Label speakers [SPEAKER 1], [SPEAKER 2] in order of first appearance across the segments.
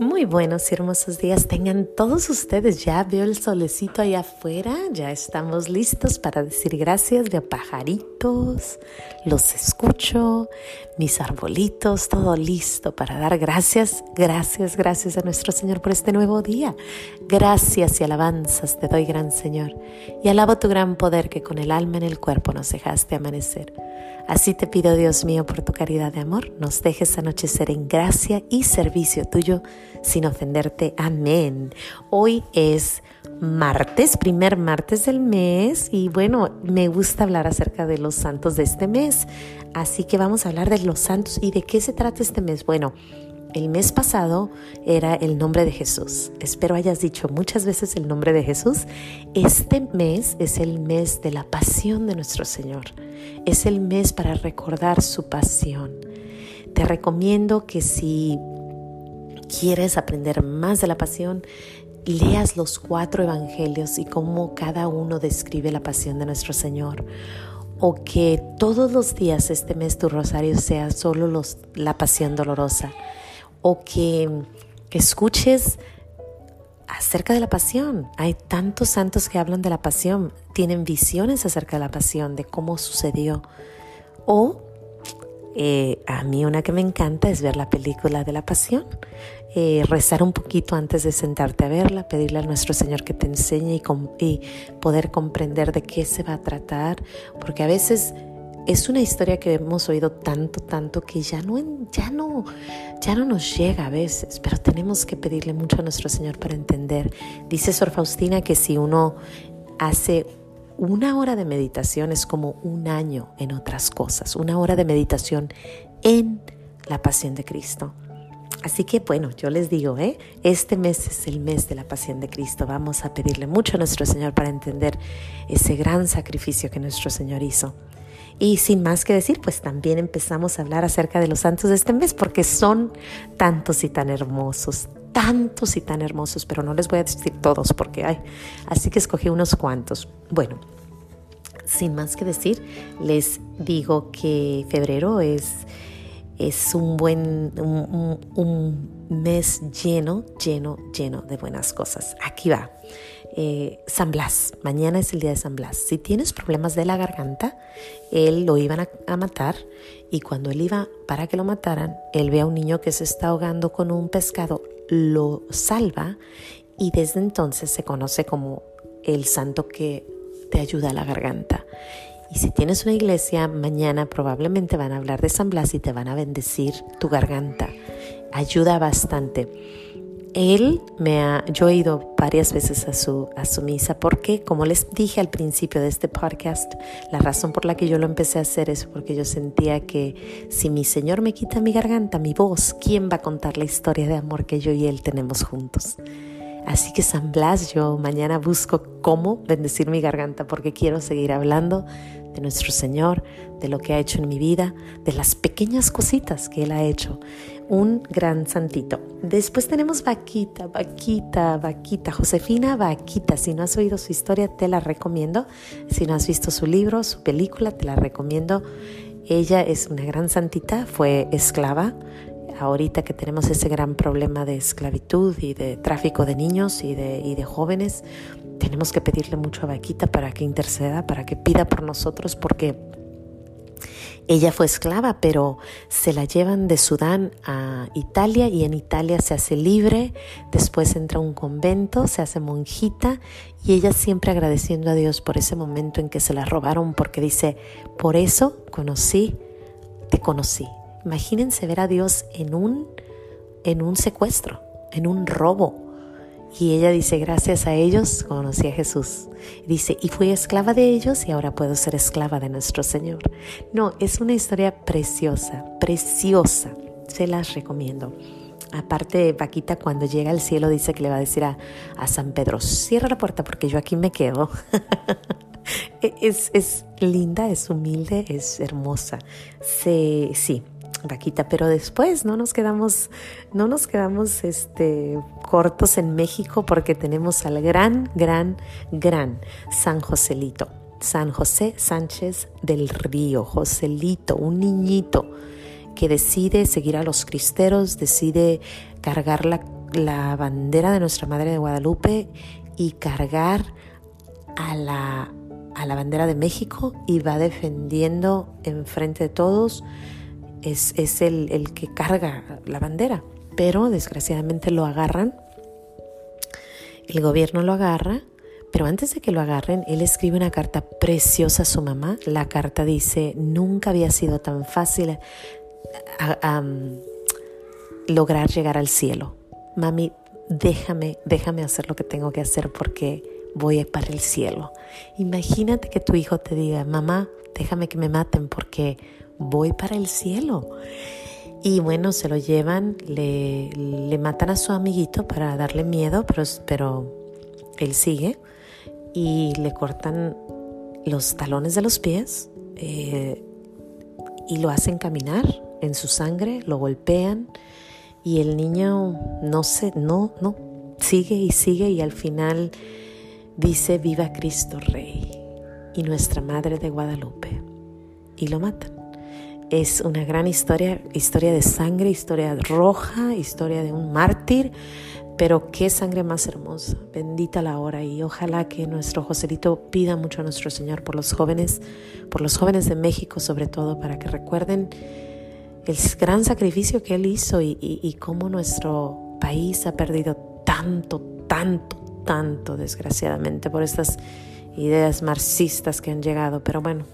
[SPEAKER 1] Muy buenos y hermosos días tengan todos ustedes. Ya veo el solecito allá afuera, ya estamos listos para decir gracias. de pajaritos, los escucho, mis arbolitos, todo listo para dar gracias, gracias, gracias a nuestro Señor por este nuevo día. Gracias y alabanzas te doy, gran Señor, y alabo tu gran poder que con el alma en el cuerpo nos dejaste amanecer. Así te pido, Dios mío, por tu caridad de amor, nos dejes anochecer en gracia y servicio tuyo sin ofenderte. Amén. Hoy es martes, primer martes del mes y bueno, me gusta hablar acerca de los santos de este mes. Así que vamos a hablar de los santos y de qué se trata este mes. Bueno, el mes pasado era el nombre de Jesús. Espero hayas dicho muchas veces el nombre de Jesús. Este mes es el mes de la pasión de nuestro Señor. Es el mes para recordar su pasión. Te recomiendo que si quieres aprender más de la pasión, leas los cuatro evangelios y cómo cada uno describe la pasión de nuestro Señor. O que todos los días este mes tu rosario sea solo la pasión dolorosa o que, escuches acerca de la pasión. Hay tantos santos que hablan de la pasión, tienen visiones acerca de la pasión, de cómo sucedió. O eh, a mí una que me encanta es ver la película de la pasión, eh, rezar un poquito antes de sentarte a verla, pedirle a nuestro Señor que te enseñe y, y poder comprender de qué se va a tratar, porque a veces es una historia que hemos oído tanto, tanto que ya no, ya no, ya no nos llega a veces, pero tenemos que pedirle mucho a nuestro Señor para entender. Dice Sor Faustina que si uno hace una hora de meditación es como un año en otras cosas, una hora de meditación en la pasión de Cristo. Así que bueno, yo les digo, ¿eh? este mes es el mes de la pasión de Cristo. Vamos a pedirle mucho a nuestro Señor para entender ese gran sacrificio que nuestro Señor hizo. Y sin más que decir, pues también empezamos a hablar acerca de los santos de este mes, porque son tantos y tan hermosos, tantos y tan hermosos, pero no les voy a decir todos porque hay. Así que escogí unos cuantos. Bueno, sin más que decir, les digo que febrero es, es un buen, un, un mes lleno, lleno, lleno de buenas cosas. Aquí va. Eh, San Blas, mañana es el día de San Blas. Si tienes problemas de la garganta, él lo iban a, matar y cuando él iba para que lo mataran, él ve a un niño que se está ahogando con un pescado, lo salva y desde entonces se conoce como el santo que te ayuda a la garganta. Y si tienes una iglesia, mañana probablemente van a hablar de San Blas y te van a bendecir tu garganta. Ayuda bastante. Él me ha, yo he ido varias veces a su, a su misa porque, como les dije al principio de este podcast, la razón por la que yo lo empecé a hacer es porque yo sentía que si mi Señor me quita mi garganta, mi voz, ¿quién va a contar la historia de amor que yo y Él tenemos juntos? Así que San Blas, yo mañana busco cómo bendecir mi garganta porque quiero seguir hablando de nuestro Señor, de lo que ha hecho en mi vida, de las pequeñas cositas que Él ha hecho. Un gran santito. Después tenemos Vaquita, Vaquita, Vaquita, Josefina Vaquita. Si no has oído su historia, te la recomiendo. Si no has visto su libro, su película, te la recomiendo. Ella es una gran santita, fue esclava, ahorita que tenemos ese gran problema de esclavitud y de tráfico de niños y de, y de jóvenes, tenemos que pedirle mucho a Vaquita para que interceda, para que pida por nosotros, porque ella fue esclava, pero se la llevan de Sudán a Italia y en Italia se hace libre, después entra a un convento, se hace monjita y ella siempre agradeciendo a Dios por ese momento en que se la robaron, porque dice, por eso conocí, te conocí. Imagínense ver a Dios en un, en un secuestro, en un robo y ella dice, gracias a ellos conocí a Jesús. Dice, y fui esclava de ellos y ahora puedo ser esclava de nuestro Señor. No, es una historia preciosa, preciosa. Se las recomiendo. Aparte, Paquita cuando llega al cielo dice que le va a decir a, San Pedro, cierra la puerta porque yo aquí me quedo. es, es linda, es humilde, es hermosa. Sí, vaquita, pero después no nos quedamos, no nos quedamos este, cortos en México porque tenemos al gran, gran, gran San Joselito, San José Sánchez del Río, Joselito, un niñito que decide seguir a los cristeros, decide cargar la la bandera de nuestra Madre de Guadalupe y cargar a la, a la bandera de México y va defendiendo enfrente de todos. Es, es el, el que carga la bandera, pero desgraciadamente lo agarran. El gobierno lo agarra pero antes de que lo agarren, él escribe una carta preciosa a su mamá. La carta dice, nunca había sido tan fácil lograr llegar al cielo. Mami, déjame, déjame hacer lo que tengo que hacer porque voy para el cielo. Imagínate que tu hijo te diga, mamá, déjame que me maten porque voy para el cielo. Y bueno, se lo llevan, le, matan a su amiguito para darle miedo, pero, pero él sigue y le cortan los talones de los pies eh, y lo hacen caminar en su sangre, lo golpean y el niño no se, no, no, sigue y sigue y al final dice viva Cristo Rey y nuestra Madre de Guadalupe y lo matan. Es una gran historia, historia de sangre, historia roja, historia de un mártir, pero qué sangre más hermosa, bendita la hora y ojalá que nuestro Joselito pida mucho a nuestro Señor por los jóvenes, por los jóvenes de México sobre todo, para que recuerden el gran sacrificio que Él hizo y, y cómo nuestro país ha perdido tanto, tanto, tanto, desgraciadamente, por estas ideas marxistas que han llegado. Pero bueno,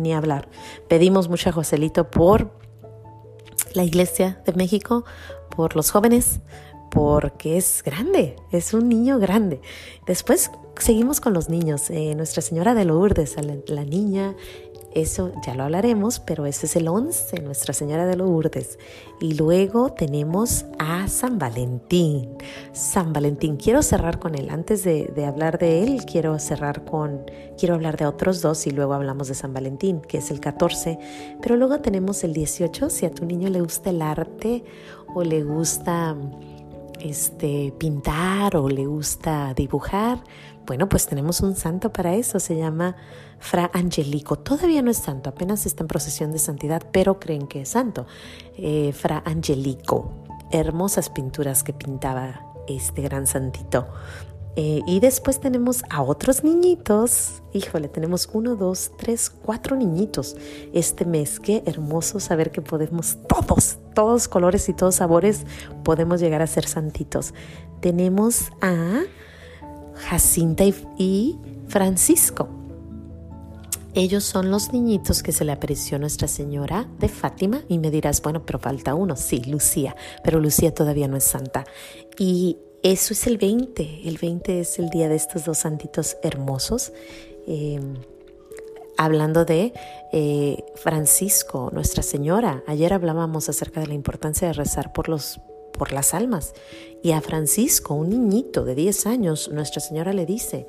[SPEAKER 1] ni hablar. Pedimos mucho a Joselito por la Iglesia de México, por los jóvenes, porque es grande, es un niño grande. Después seguimos con los niños. Eh, Nuestra Señora de Lourdes, la, la, niña, eso ya lo hablaremos, pero ese es el 11, Nuestra Señora de Lourdes. Y luego tenemos a San Valentín. San Valentín, quiero cerrar con él. Antes de, de hablar de él, quiero cerrar con, quiero hablar de otros dos y luego hablamos de San Valentín, que es el 14. Pero luego tenemos el 18, si a tu niño le gusta el arte o le gusta este, pintar o le gusta dibujar, bueno, pues tenemos un santo para eso, se llama Fra Angelico. Todavía no es santo, apenas está en procesión de santidad, pero creen que es santo. Eh, Fra Angelico, hermosas pinturas que pintaba este gran santito. Eh, y después tenemos a otros niñitos. Híjole, tenemos uno, dos, tres, cuatro niñitos este mes. Qué hermoso saber que podemos todos, todos colores y todos sabores, podemos llegar a ser santitos. Tenemos a Jacinta y, Francisco. Ellos son los niñitos que se le apareció Nuestra Señora de Fátima y me dirás, bueno, pero falta uno, sí, Lucía, pero Lucía todavía no es santa. Y eso es el 20. El 20 es el día de estos dos santitos hermosos. Em, hablando de eh, Francisco, Nuestra Señora. Ayer hablábamos acerca de la importancia de rezar por, los, por las almas. Y a Francisco, un niñito de 10 años, Nuestra Señora le dice,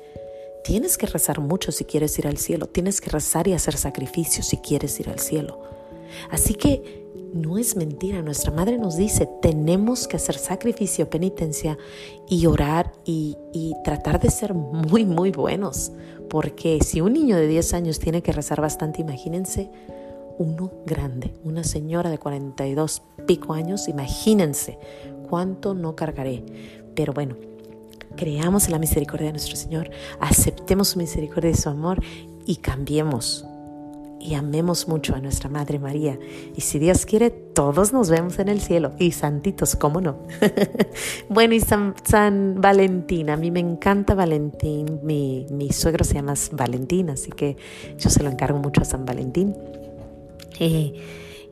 [SPEAKER 1] tienes que rezar mucho si quieres ir al cielo, tienes que rezar y hacer sacrificios si quieres ir al cielo. Así que no es mentira. Nuestra madre nos dice, tenemos que hacer sacrificio, penitencia y orar y, tratar de ser muy, muy buenos. Porque si un niño de 10 años tiene que rezar bastante, imagínense uno grande, una señora de 42 pico años, imagínense cuánto no cargaré. Pero bueno, creamos en la misericordia de nuestro Señor, aceptemos su misericordia y su amor y cambiemos y amemos mucho a nuestra Madre María. Y si Dios quiere, todos nos vemos en el cielo. Y santitos, ¿cómo no? bueno, y San, San, Valentín, a mí me encanta Valentín. Mi, mi, suegro se llama Valentín, así que yo se lo encargo mucho a San Valentín. Eh,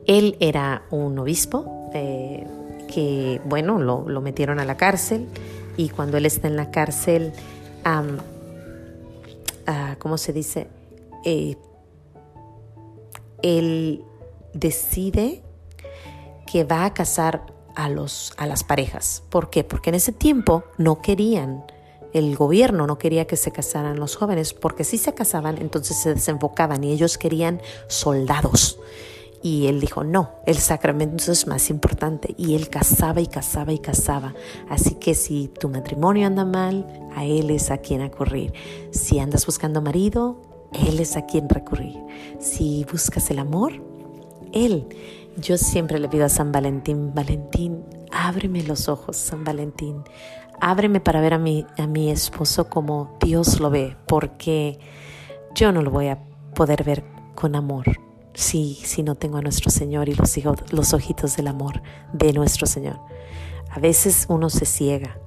[SPEAKER 1] él era un obispo eh, que, bueno, lo, lo, metieron a la cárcel y cuando él está en la cárcel, um, ¿cómo se dice? Eh, él decide que va a casar a, los, a las parejas. ¿Por qué? Porque en ese tiempo no querían, el gobierno no quería que se casaran los jóvenes, porque si se casaban, entonces se desenfocaban y ellos querían soldados. Y él dijo, no, el sacramento es más importante. Y él casaba y casaba y casaba. Así que si tu matrimonio anda mal, a él es a quien acudir. Si andas buscando marido, él es a quien recurrir. Si buscas el amor, Él Yo siempre le pido a San Valentín, Valentín, ábreme los ojos, San Valentín, ábreme para ver a mi, a mi esposo como Dios lo ve, porque yo no lo voy a poder ver con amor si, si no tengo a nuestro Señor y los, los ojitos del amor de nuestro Señor. A veces uno se ciega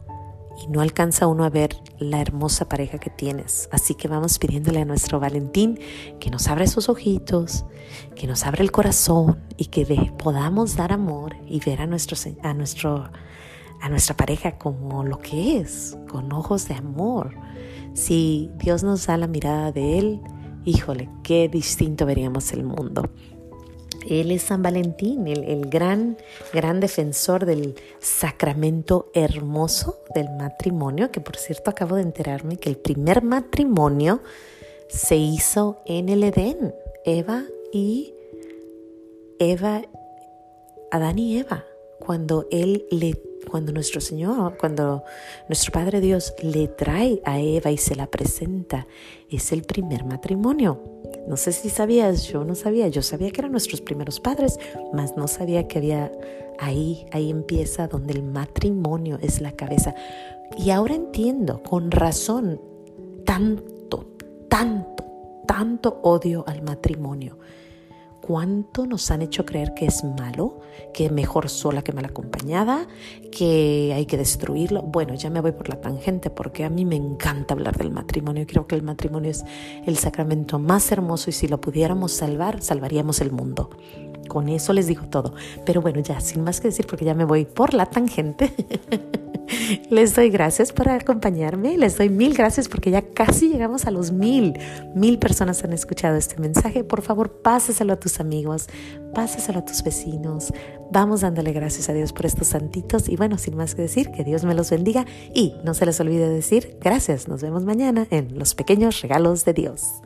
[SPEAKER 1] y no alcanza uno a ver la hermosa pareja que tienes. Así que vamos pidiéndole a nuestro Valentín que nos abra esos ojitos, que nos abra el corazón y que podamos dar amor y ver a, nuestro, a, nuestro, a nuestra pareja como lo que es, con ojos de amor. Si Dios nos da la mirada de Él, híjole, qué distinto veríamos el mundo. Él es San Valentín, el, gran, gran defensor del sacramento hermoso del matrimonio, que por cierto acabo de enterarme que el primer matrimonio se hizo en el Edén, Eva y Eva, Adán y Eva, cuando él le cuando nuestro Señor, cuando nuestro Padre Dios le trae a Eva y se la presenta, es el primer matrimonio. No sé si sabías, yo no sabía, yo sabía que eran nuestros primeros padres, mas no sabía que había ahí, ahí empieza donde el matrimonio es la cabeza. Y ahora entiendo, con razón, tanto, tanto, tanto odio al matrimonio cuánto nos han hecho creer que es malo, que mejor sola que mal acompañada, que hay que destruirlo. Bueno, ya me voy por la tangente porque a mí me encanta hablar del matrimonio. Creo que el matrimonio es el sacramento más hermoso y si lo pudiéramos salvar, salvaríamos el mundo. Con eso les digo todo. Pero bueno, ya sin más que decir porque ya me voy por la tangente. Les doy gracias por acompañarme. Les doy mil gracias porque ya casi llegamos a los mil. Mil personas han escuchado este mensaje. Por favor, pásaselo a tus amigos, pásaselo a tus vecinos. Vamos dándole gracias a Dios por estos santitos. Y bueno, sin más que decir, que Dios me los bendiga. Y no se les olvide decir gracias. Nos vemos mañana en los pequeños regalos de Dios.